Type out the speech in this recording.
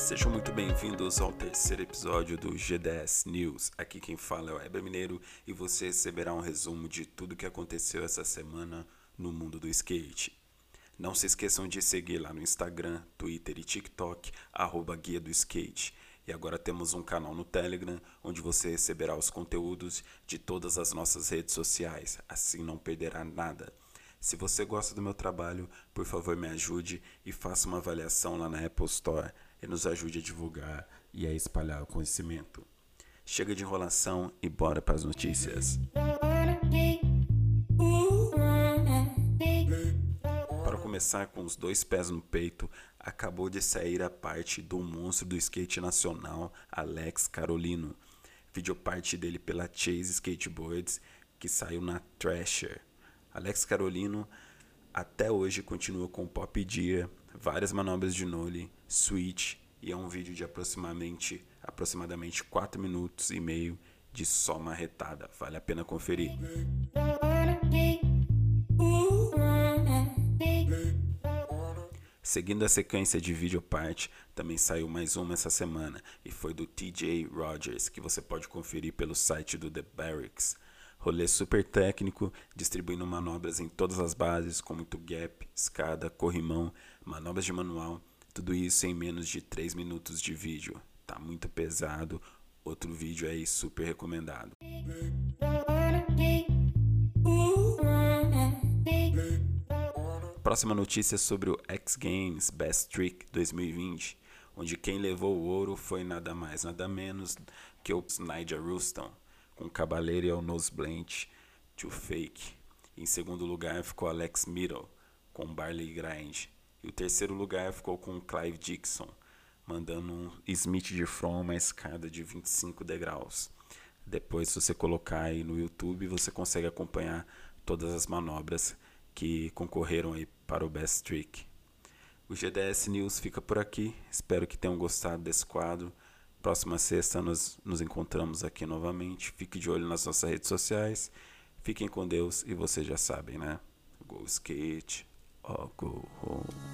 Sejam muito bem-vindos ao terceiro episódio do GDS News. Aqui quem fala é o Heber Mineiro e você receberá um resumo de tudo que aconteceu essa semana no mundo do skate. Não se esqueçam de seguir lá no Instagram, Twitter e TikTok, arroba Guia do Skate. E agora temos um canal no Telegram, onde você receberá os conteúdos de todas as nossas redes sociais, assim não perderá nada. Se você gosta do meu trabalho, por favor me ajude e faça uma avaliação lá na Apple Store e nos ajude a divulgar e a espalhar o conhecimento. Chega de enrolação e bora para as notícias. Para começar com os dois pés no peito, acabou de sair a parte do monstro do skate nacional, Alex Carolino. Videoparte dele pela Chase Skateboards, que saiu na Thrasher. Alex Carolino até hoje continua com Pop Dia, várias manobras de nole, switch e é um vídeo de aproximadamente aproximadamente 4 minutos e meio de só marretada. Vale a pena conferir. Seguindo a sequência de vídeo parte, também saiu mais uma essa semana e foi do TJ Rogers, que você pode conferir pelo site do The Barracks. Rolê super técnico, distribuindo manobras em todas as bases, com muito gap, escada, corrimão, manobras de manual, tudo isso em menos de 3 minutos de vídeo. Tá muito pesado, outro vídeo aí super recomendado. Próxima notícia sobre o X Games Best Trick 2020, onde quem levou o ouro foi nada mais, nada menos que o Nigel Ruston com Cabaleiro e Nose Blanch, To Fake. Em segundo lugar ficou Alex Middle, com Barley Grind. E o terceiro lugar ficou com Clive Dixon, mandando um Smith de From uma escada de 25 degraus. Depois, se você colocar aí no YouTube, você consegue acompanhar todas as manobras que concorreram aí para o Best Trick. O GDS News fica por aqui. Espero que tenham gostado desse quadro. Próxima sexta nos, nos encontramos aqui novamente. Fique de olho nas nossas redes sociais. Fiquem com Deus e vocês já sabem, né? Go skate go home.